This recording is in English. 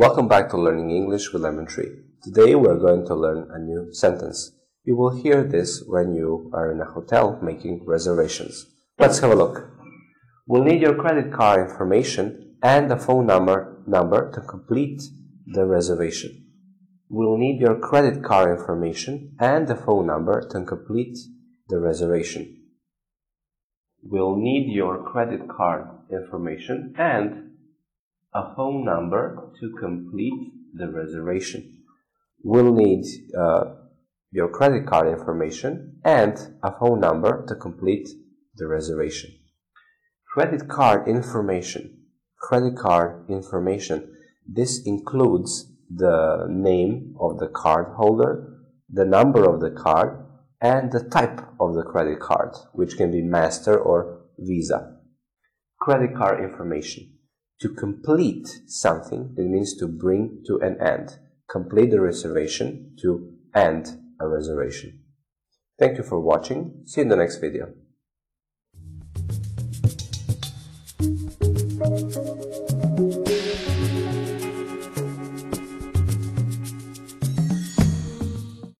Welcome back to Learning English with Lemon Tree. Today we're going to learn a new sentence. You will hear this when you are in a hotel making reservations. Let's have a look. We'll need your credit card information and a phone number number to complete the reservation. We'll need your credit card information and a phone number to complete the reservation. We'll need your credit card information and a phone number to complete the reservation. We'll need uh, your credit card information and a phone number to complete the reservation. Credit card information. Credit card information. This includes the name of the card holder, the number of the card, and the type of the credit card, which can be Master or Visa. Credit card information. To complete something, it means to bring to an end. Complete the reservation to end a reservation. Thank you for watching. See you in the next video.